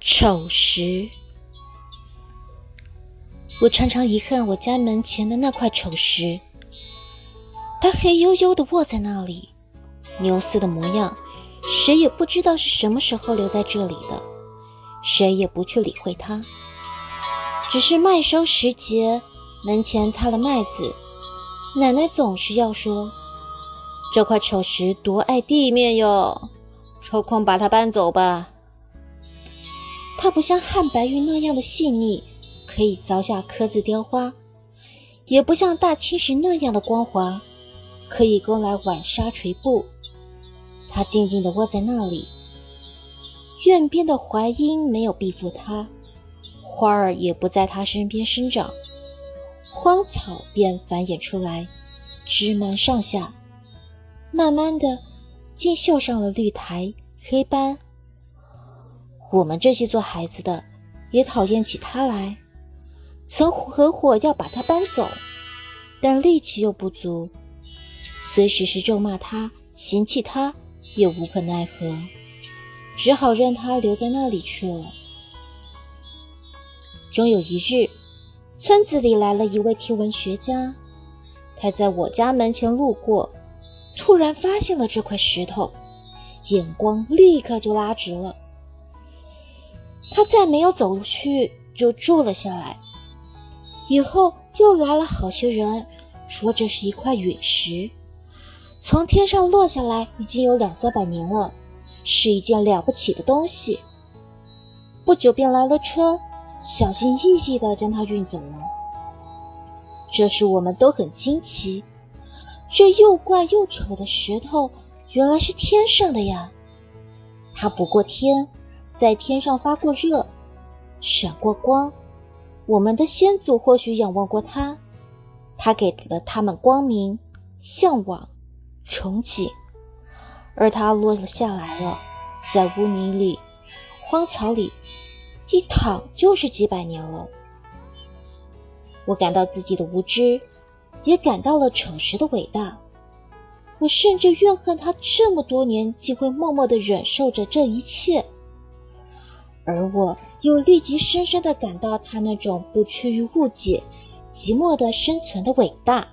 丑石，我常常遗憾我家门前的那块丑石。它黑黝黝的卧在那里，牛似的模样，谁也不知道是什么时候留在这里的，谁也不去理会它。只是麦收时节，门前塌了麦子，奶奶总是要说：“这块丑石多爱地面哟，抽空把它搬走吧。”它不像汉白玉那样的细腻，可以凿下刻字雕花；也不像大青石那样的光滑，可以勾来碗纱垂布。它静静地窝在那里，院边的槐荫没有庇护它，花儿也不在它身边生长，荒草便繁衍出来，枝蔓上下，慢慢的，竟绣上了绿苔黑斑。我们这些做孩子的也讨厌起他来，曾合伙要把他搬走，但力气又不足，虽时时咒骂他、嫌弃他，也无可奈何，只好任他留在那里去了。终有一日，村子里来了一位天文学家，他在我家门前路过，突然发现了这块石头，眼光立刻就拉直了。他再没有走去，就住了下来。以后又来了好些人，说这是一块陨石，从天上落下来，已经有两三百年了，是一件了不起的东西。不久便来了车，小心翼翼地将它运走了。这时我们都很惊奇，这又怪又丑的石头，原来是天上的呀！它不过天。在天上发过热，闪过光。我们的先祖或许仰望过它，它给了他们光明、向往、憧憬。而它落了下来了，在污泥里、荒草里一躺就是几百年了。我感到自己的无知，也感到了丑时的伟大。我甚至怨恨他这么多年竟会默默地忍受着这一切。而我又立即深深地感到他那种不屈于误解、寂寞的生存的伟大。